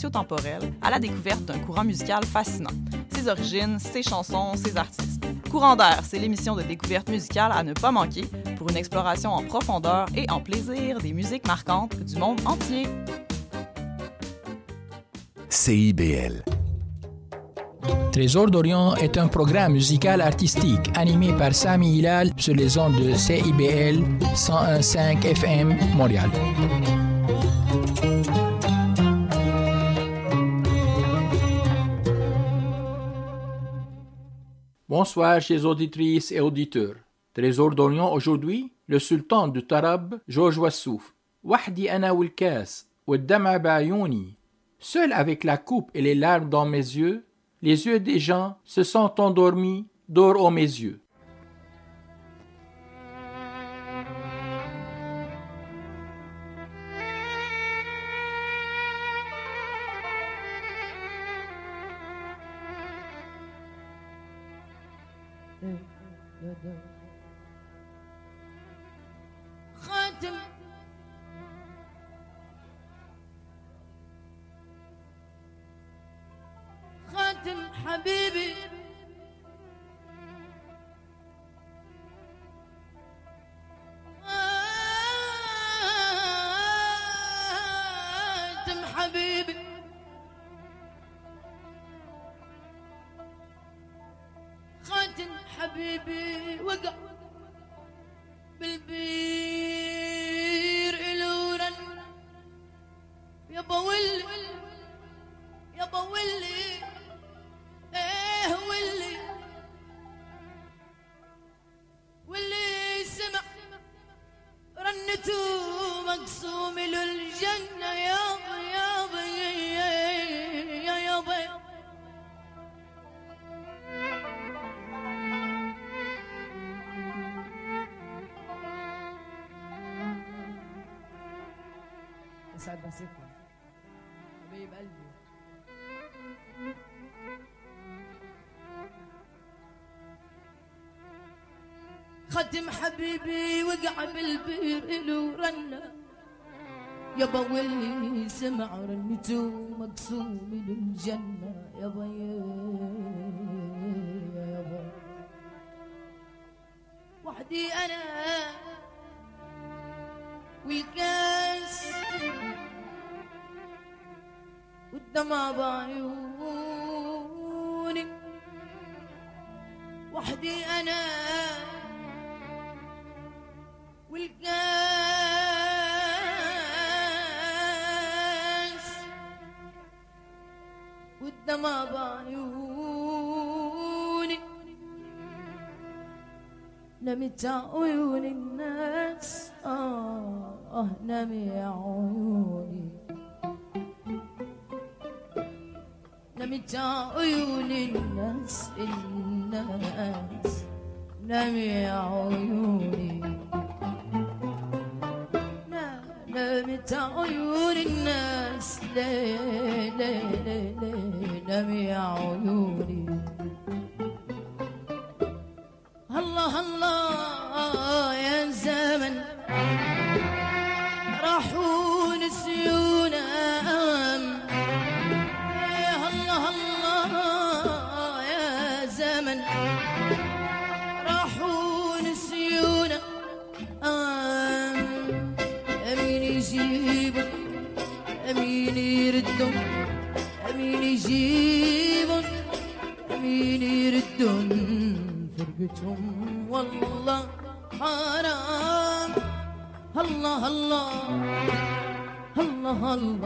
spatio-temporel à la découverte d'un courant musical fascinant, ses origines, ses chansons, ses artistes. Courant d'air, c'est l'émission de découverte musicale à ne pas manquer pour une exploration en profondeur et en plaisir des musiques marquantes du monde entier. CIBL. Trésor d'Orient est un programme musical artistique animé par Sami Hilal sur les ondes de CIBL 101.5 FM Montréal. Bonsoir chers auditrices et auditeurs. Trésor d'Orient aujourd'hui, le sultan du Tarab, Georges Wassouf. Wahdi ana. Seul avec la coupe et les larmes dans mes yeux, les yeux des gens se sont endormis, d'or aux mes yeux. يسعد مسيركم حبيب قلبي. ختم حبيبي وقع بالبير إلو رنة يابا واللي سمع رنته مقسوم للجنة يابا يا يابا وحدي أنا. والكاس والدمع بعيوني وحدي أنا والكاس والدمع بعيوني نمت عيون الناس. آه, آه نمي عيوني نمت عيون الناس الناس نمي عيوني نمت عيون الناس ليه ليه ليه ليه نمي عيوني الله الله راحوا نسيونا. أمين يجيبوا أمين يردوا أمين يجيبوا أمين يردوا. فرقتهم والله حرام. الله الله الله الله.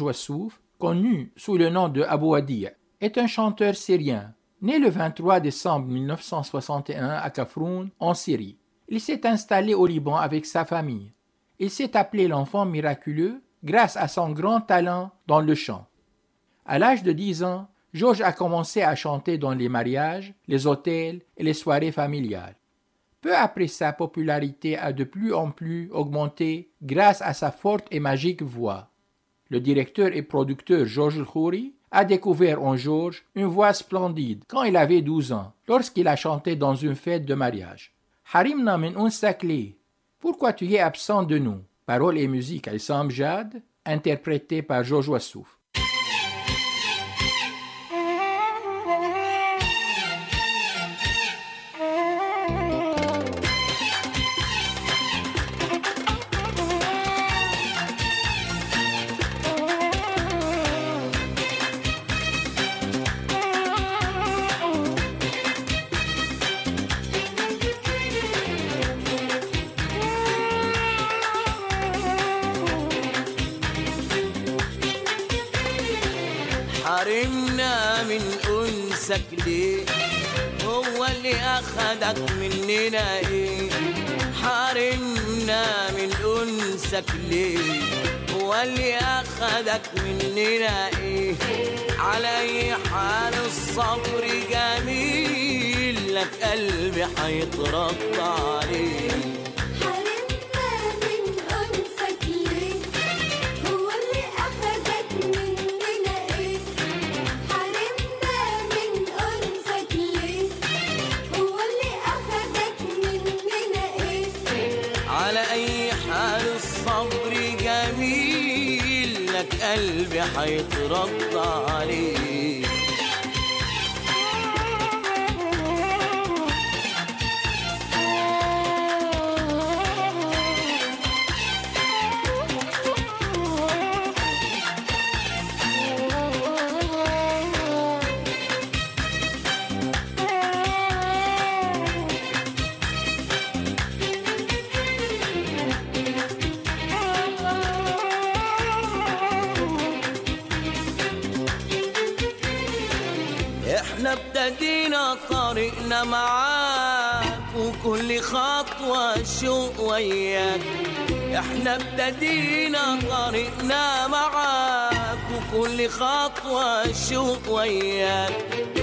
Wassouf, connu sous le nom de Abou Adi, est un chanteur syrien, né le 23 décembre 1961 à Kafroun, en Syrie. Il s'est installé au Liban avec sa famille. Il s'est appelé l'enfant miraculeux grâce à son grand talent dans le chant. À l'âge de 10 ans, Georges a commencé à chanter dans les mariages, les hôtels et les soirées familiales. Peu après sa popularité a de plus en plus augmenté grâce à sa forte et magique voix. Le directeur et producteur Georges Khouri a découvert en Georges une voix splendide quand il avait 12 ans, lorsqu'il a chanté dans une fête de mariage. Harimna min unsakli. Pourquoi tu es absent de nous? Paroles et musique Issam Jad, interprété par Georges Wassouf. خدك مننا إيه؟ حارمنا من انسك ليه هو اللي اخدك مننا إيه؟ على اي حال الصبر جميل لك قلبي هيتربى عليه. حيترضى عليه معاك وكل خطوة شوق وياك. إحنا ابتدينا طريقنا معاك وكل خطوة شوق وياك.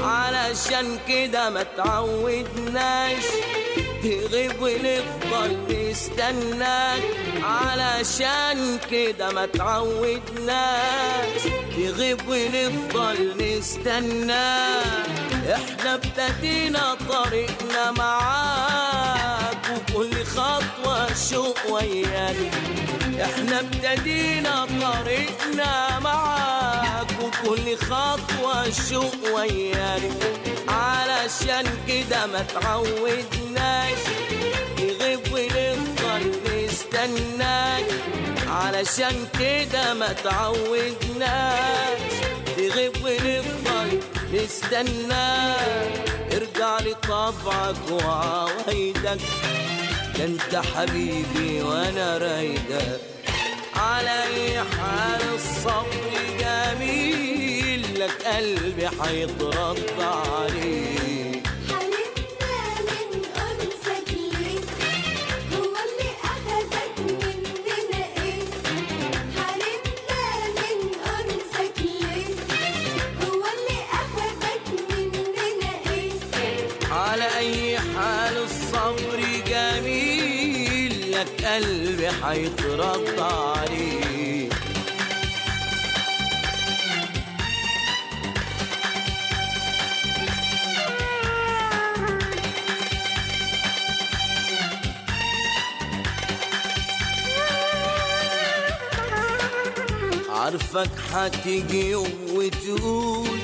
علشان كده ما تعودناش تغيب ونفضل نستناك. علشان كده ما تعودناش تغيب ونفضل نستناك. إحنا ابتدينا طريقنا معاك وكل خطوة شوق وياك إحنا ابتدينا طريقنا معاك وكل خطوة شوق وياك علشان كده ما تعودناش يغيب ونفضل نستناك علشان كده ما تعودناش. تغيب ونفضل نستناك ارجع لطبعك وعوايدك ده انت حبيبي وأنا رايدك. على اي حال الصبر جميل لك قلبي حيترد عليك. حيترد عليك عارفك حتيجي يوم وتقول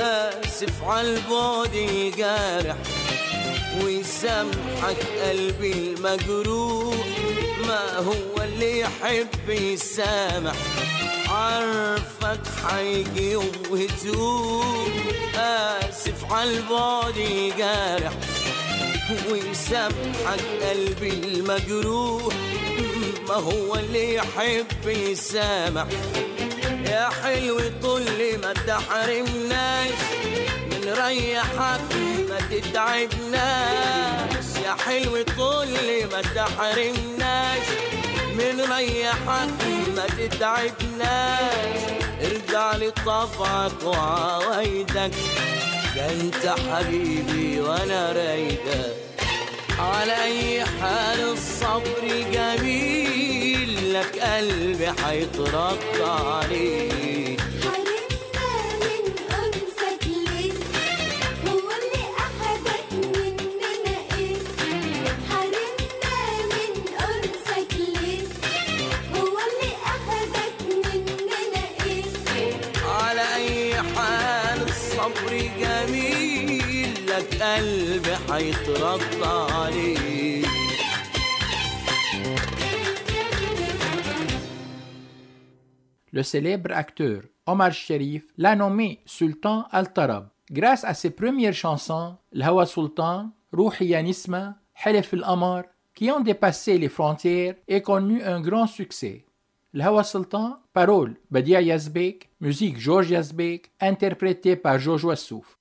آسف عالبعد الجارح. ويسامحك قلبي المجروح. ما هو اللي يحب يسامح؟ عارفك حيجي يوم وتقول آسف عالبعد الجارح. ويسامحك قلبي المجروح. ما هو اللي يحب يسامح؟ يا حلو طول ما تحرمناش. من ريحك ما تتعبناش يا حلو طول ما تحرمناش. من ريحك ما تتعبناش. ارجع لطبعك وعوايدك ده انت حبيبي وأنا رايدك. على اي حال الصبر جميل لك قلبي حيترد عليك. قلبي حيترد عليك Le célèbre acteur Omar Sharif l'a nommé Sultan Al-Tarab grâce à ses premières chansons L'Hawa Sultan, Rouhiya Nisma, Halif Al-Amar qui ont dépassé les frontières et connu un grand succès. L'Hawa Sultan, paroles Badia Yazbek, musique Georges Yazbek, interprété par Jojo Assouf.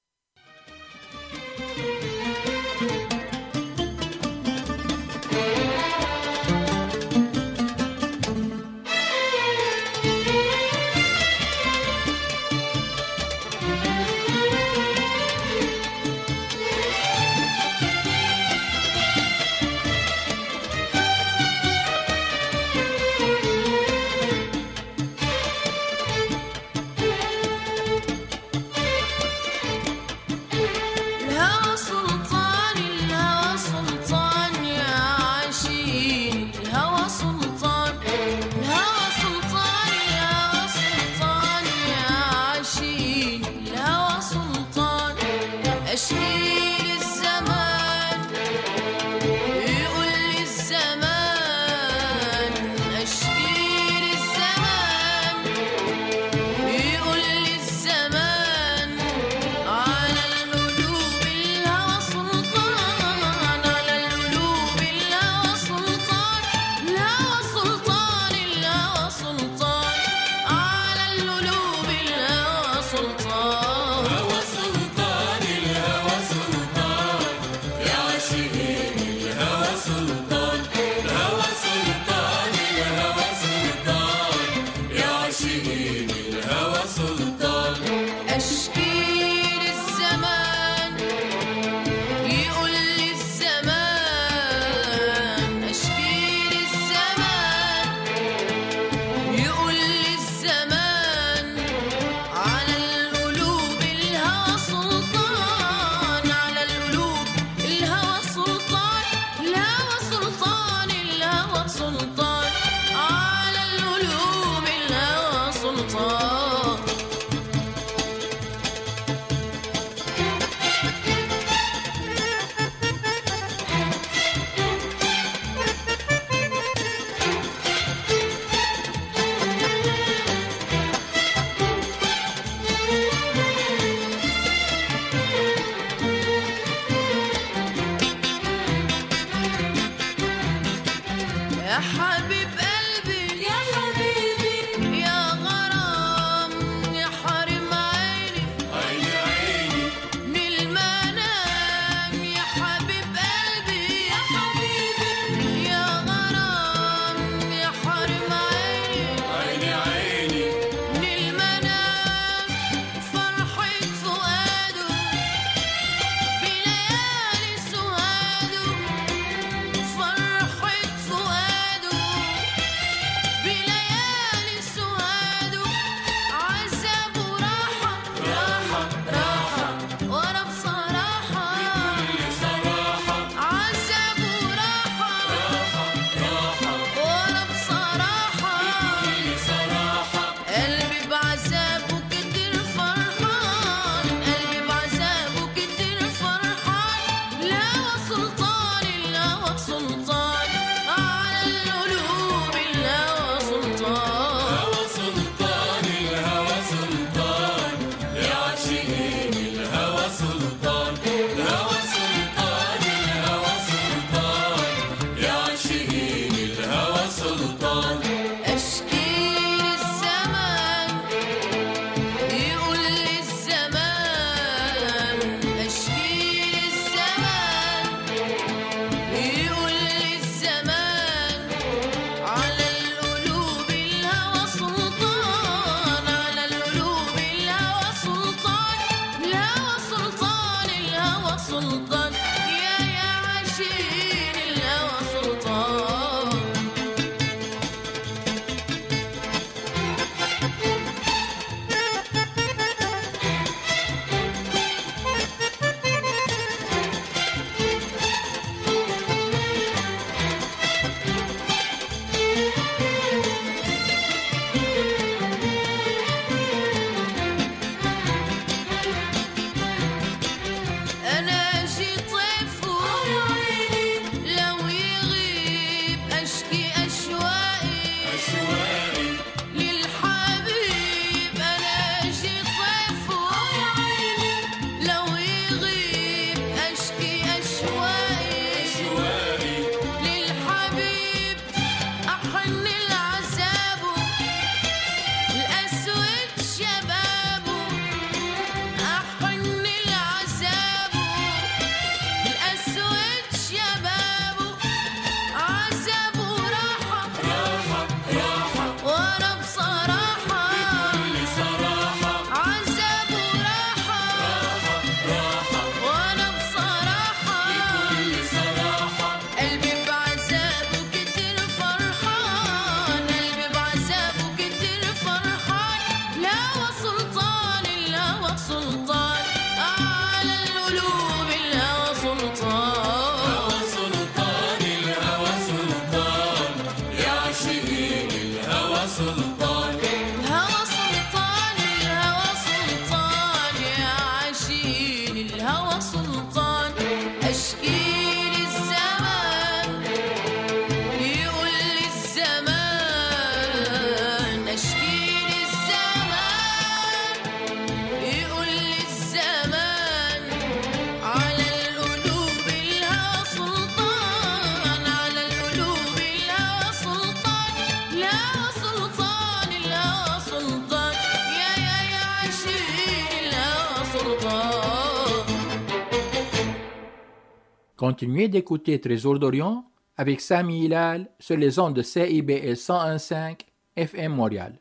Continuez d'écouter Trésor d'Orient avec Sami Hilal sur les ondes de CIBL 101.5 FM Montréal.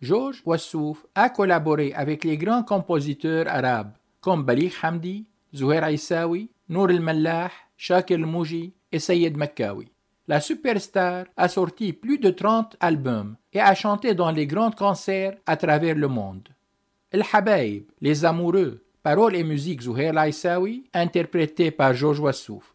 Georges Wassouf a collaboré avec les grands compositeurs arabes comme Balik Hamdi, Zouher Aissaoui, Nour el-Mallah, Shakir el-Mouji et Sayed Makkawi. La superstar a sorti plus de 30 albums et a chanté dans les grands concerts à travers le monde. El Les Amoureux, Paroles et musique Zouhair Laissaoui, interprété par Georges Wassouf.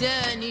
return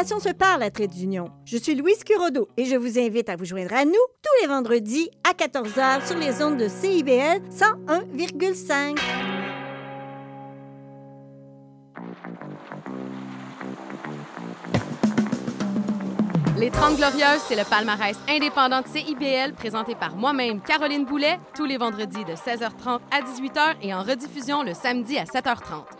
Les générations se parlent à Trait d'Union. Je suis Louise Curodo et je vous invite à vous joindre à nous tous les vendredis à 14h sur les ondes de CIBL 101,5. Les 30 Glorieuses, c'est le palmarès indépendant de CIBL présenté par moi-même, Caroline Boulet, tous les vendredis de 16h30 à 18h et en rediffusion le samedi à 7h30.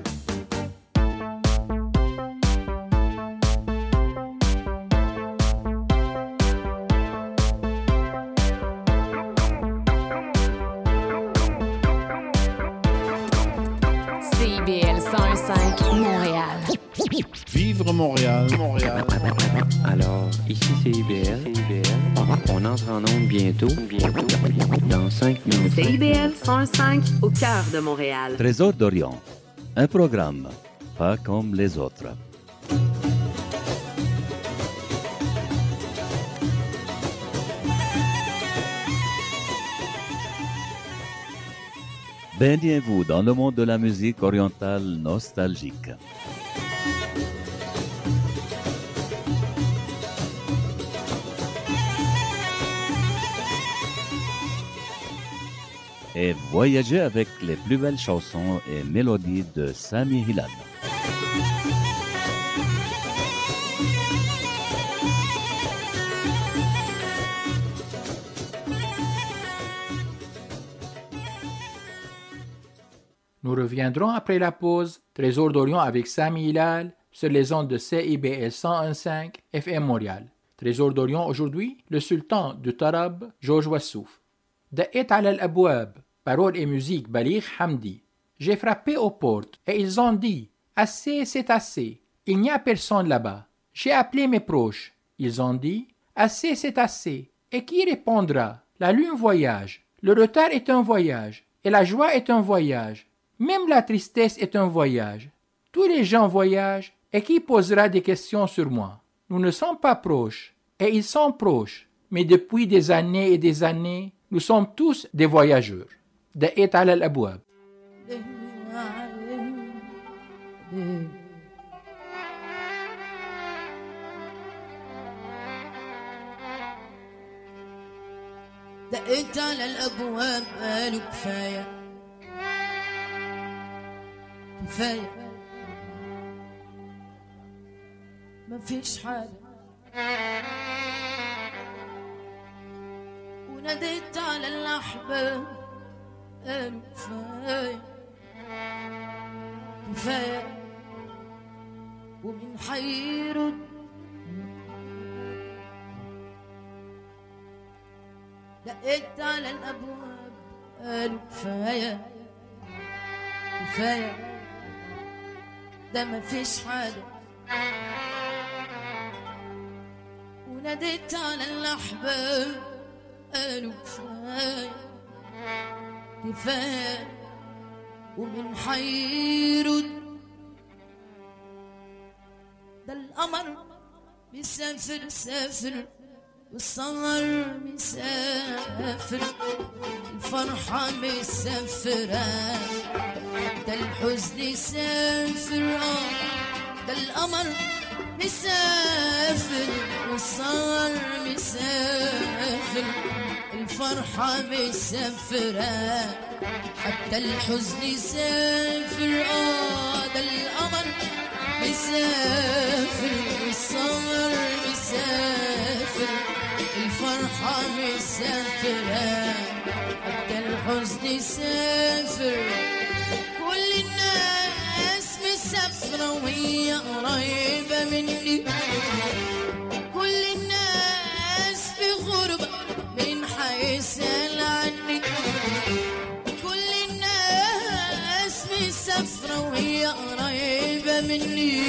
101.5 Montréal. Vivre Montréal, Montréal. Alors, ici c'est IBL. On entre en onde bientôt. Bientôt. Dans 5 minutes. CIBL 105 au cœur de Montréal. Trésor d'Orient. Un programme pas comme les autres. Baignez-vous dans le monde de la musique orientale nostalgique. Et voyagez avec les plus belles chansons et mélodies de Sami Hilal. Nous reviendrons après la pause. Trésor d'Orient avec Sami Hilal sur les ondes de CIBL 101.5 FM Montréal. Trésor d'Orient aujourd'hui, le sultan du Tarab, Georges Wassouf. Da'et al abwab paroles et musique Balir Hamdi. J'ai frappé aux portes et ils ont dit Assez, c'est assez. Il n'y a personne là-bas. J'ai appelé mes proches. Ils ont dit Assez, c'est assez. Et qui répondra? La lune voyage. Le retard est un voyage. Et la joie est un voyage. Même la tristesse est un voyage. Tous les gens voyagent. Et qui posera des questions sur moi Nous ne sommes pas proches. Et ils sont proches. Mais depuis des années et des années, nous sommes tous des voyageurs. دقيت على الأبواب دقيت على الابواب قالوا كفايه كفاية ما فيش حاجة. وناديت على الأحباب. قالوا كفاية كفاية ومن حيرد دقيت على الأبواب. قالوا كفاية كفاية ده مفيش حاجة وناديت على الأحباب قالوا كفاية كفاية ومن حيرد ده القمر بيسافر سافر. والسهر مسافر الفرحة مسافرة ده الحزن سافر آه. ده القمر مسافر والسهر مسافر. الفرحة مسافرة حتى الحزن سافر آه. ده القمر مسافر والسهر مسافر. الفرحة مسافرة حتى الحزن سافر كل الناس مسافرة وهي قريبة مني. كل الناس في غربة من حيسأل عني كل الناس مسافرة وهي قريبة مني.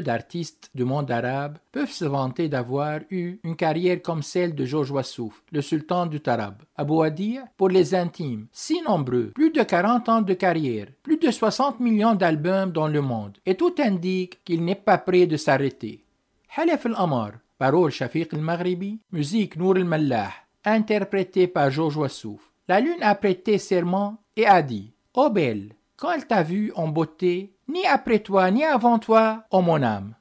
D'artistes du monde arabe peuvent se vanter d'avoir eu une carrière comme celle de Georges Wassouf, le sultan du Tarab. Abou Adir, pour les intimes, si nombreux, plus de 40 ans de carrière, plus de 60 millions d'albums dans le monde, et tout indique qu'il n'est pas prêt de s'arrêter. Halef al-Amar, parole Shafiq al-Maghribi, musique Nour al-Mallah, interprété par Georges Wassouf. La lune a prêté serment et a dit Ô belle, quand elle t'a vu en beauté, ni après toi ni avant toi, ô mon âme.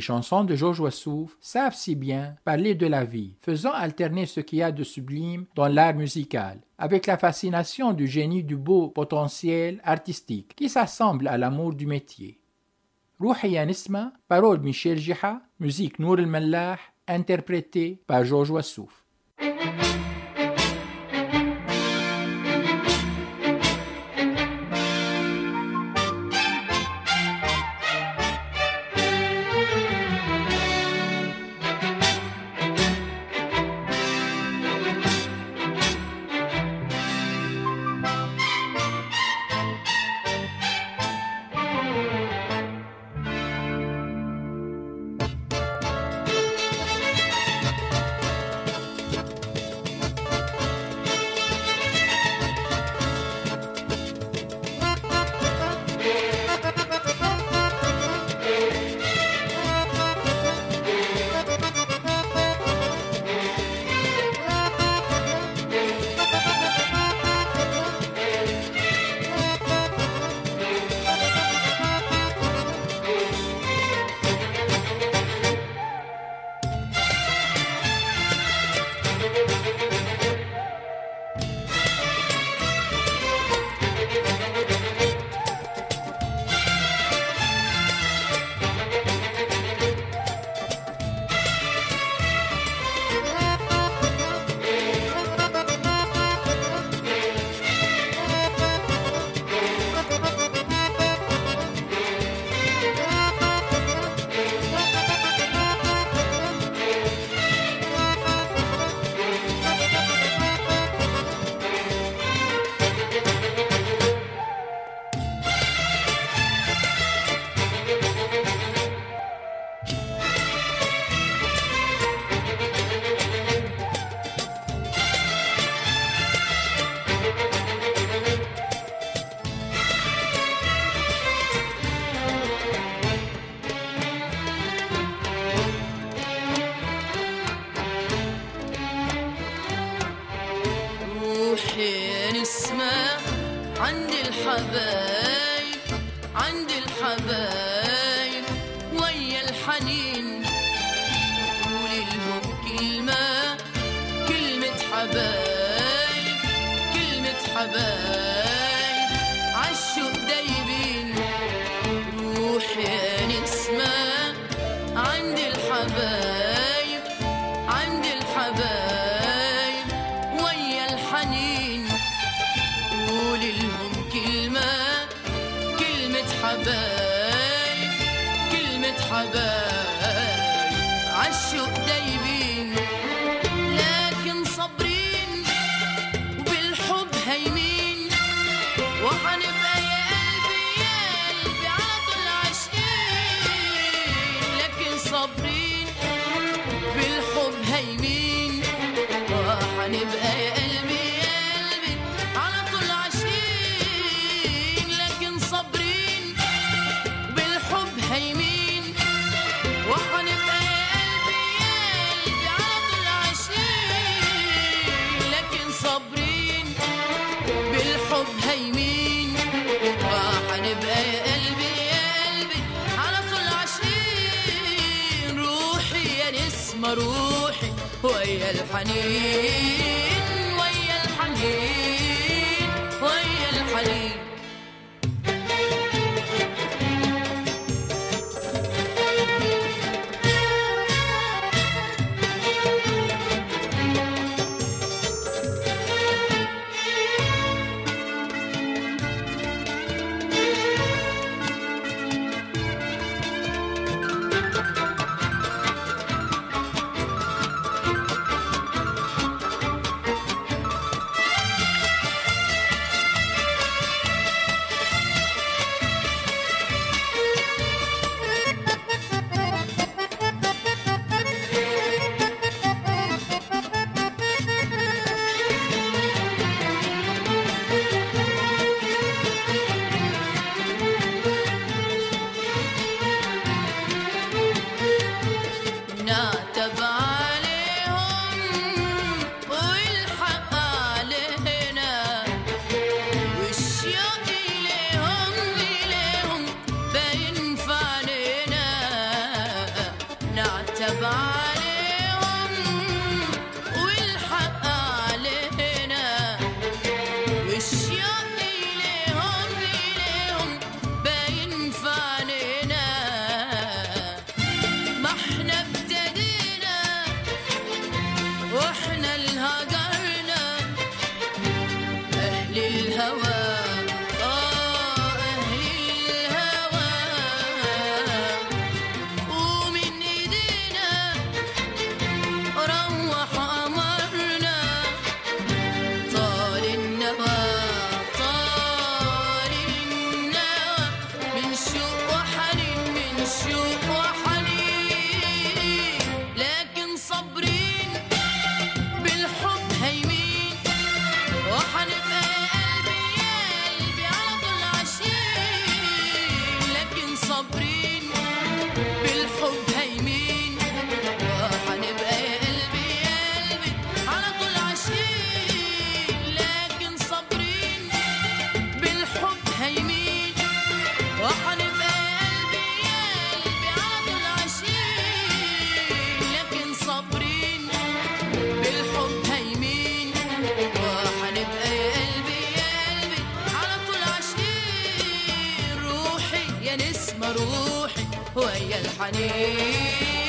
Les chansons de Georges Wassouf savent si bien parler de la vie, faisant alterner ce qu'il y a de sublime dans l'art musical avec la fascination du génie du beau potentiel artistique qui s'assemble à l'amour du métier. Rouhi Yanisma, parole Michel Jiha, musique Nour el-Mallah, interprétée par Georges Wassouf. الحبايب عند الحبايب ويا الحنين. قول لهم كلمة كلمة حبايب كلمة حبايب. You. Believe الحنين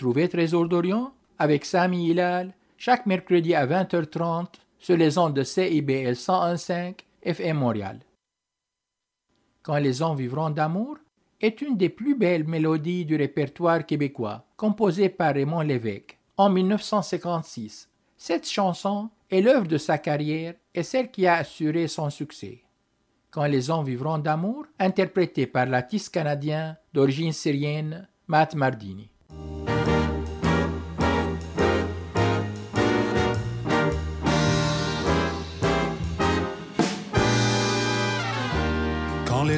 Retrouvez Trésor d'Orient avec Sami Hilal chaque mercredi à 20h30 sur les ondes de CIBL 101.5 FM Montréal. Quand les hommes vivront d'amour est une des plus belles mélodies du répertoire québécois, composée par Raymond Lévesque en 1956. Cette chanson est l'œuvre de sa carrière et celle qui a assuré son succès. Quand les hommes vivront d'amour, interprétée par l'artiste canadien d'origine syrienne Matt Mardini.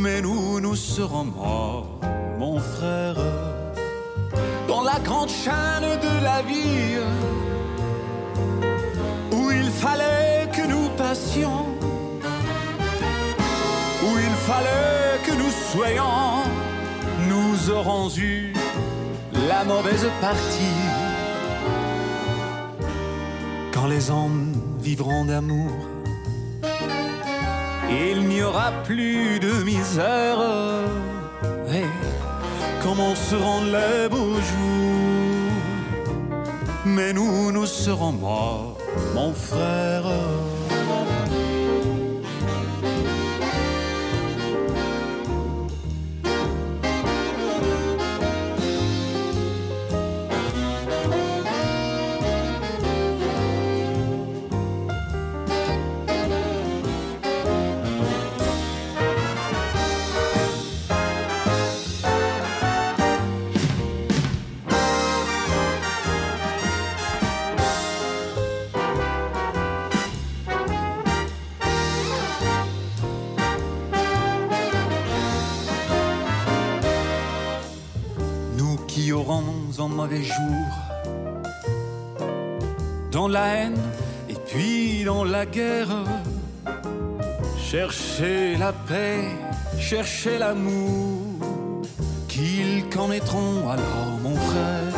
mais nous, nous serons morts, mon frère, dans la grande chaîne de la vie, où il fallait que nous passions, où il fallait que nous soyons, nous aurons eu la mauvaise partie. Quand les hommes vivront d'amour, il n'y aura plus de misère. Et commenceront les beaux jours, mais nous, nous serons morts, mon frère. Mauvais jour, dans la haine et puis dans la guerre, cherchez la paix, cherchez l'amour, qu'ils connaîtront alors, mon frère,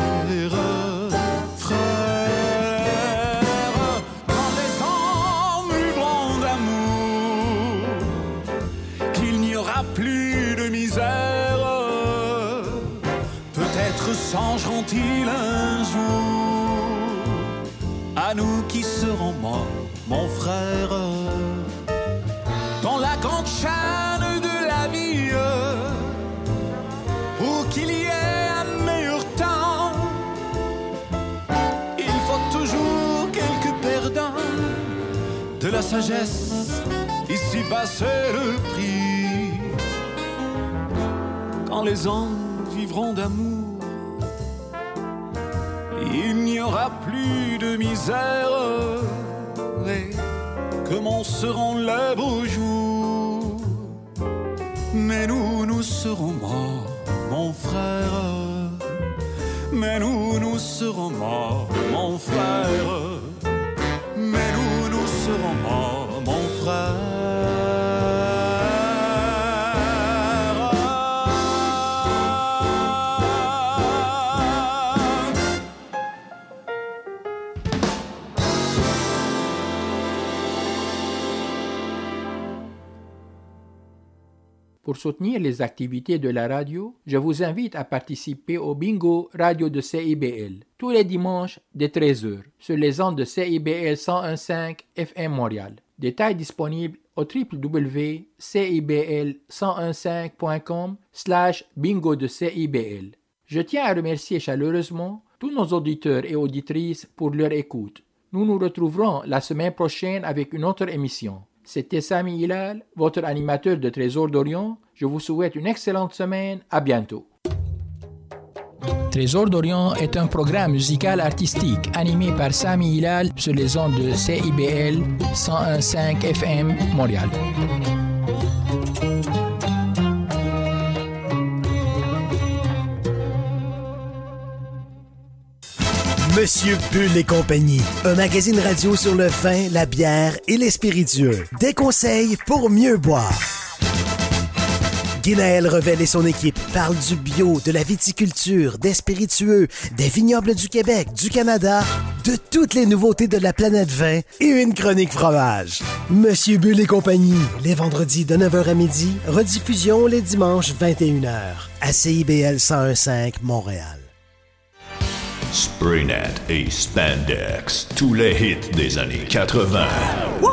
changeront-ils un jour à nous qui serons morts, mon frère, dans la grande chaîne de la vie, pour qu'il y ait un meilleur temps. Il faut toujours quelques perdants de la sagesse, ici bas c'est le prix. Quand les hommes vivront d'amour, aura plus de misère et commenceront les beaux jours. Mais nous, nous serons morts, mon frère. Mais nous, nous serons morts, mon frère. Mais nous, nous serons morts, mon frère. Pour soutenir les activités de la radio, je vous invite à participer au bingo radio de CIBL tous les dimanches dès 13h sur les ondes de CIBL 101.5 FM Montréal. Détails disponibles au www.cibl1015.com slash bingo de CIBL. Je tiens à remercier chaleureusement tous nos auditeurs et auditrices pour leur écoute. Nous nous retrouverons la semaine prochaine avec une autre émission. C'était Sami Hilal, votre animateur de Trésor d'Orient. Je vous souhaite une excellente semaine. À bientôt. Trésor d'Orient est un programme musical artistique animé par Sami Hilal sur les ondes de CIBL 101.5 FM Montréal. Monsieur Bull et compagnie, un magazine radio sur le vin, la bière et les spiritueux. Des conseils pour mieux boire. Guinaël Revel et son équipe parlent du bio, de la viticulture, des spiritueux, des vignobles du Québec, du Canada, de toutes les nouveautés de la planète vin et une chronique fromage. Monsieur Bull et compagnie, les vendredis de 9h à midi, rediffusion les dimanches 21h à CIBL 1015 Montréal. Spraynet et Spandex, tous les hits des années 80. Wow,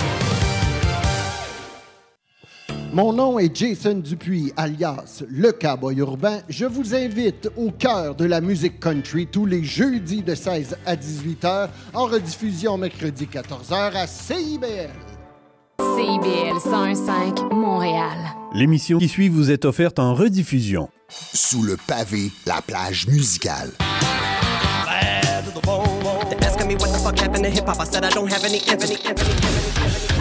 Mon nom est Jason Dupuis, alias Le Cowboy Urbain. Je vous invite au cœur de la musique country tous les jeudis de 16 à 18 h en rediffusion mercredi 14 h à CIBL. CIBL 101.5 Montréal. L'émission qui suit vous est offerte en rediffusion. Sous le pavé, la plage musicale. They're asking me what the fuck happened to hip hop. I said I don't have any, any, any, any.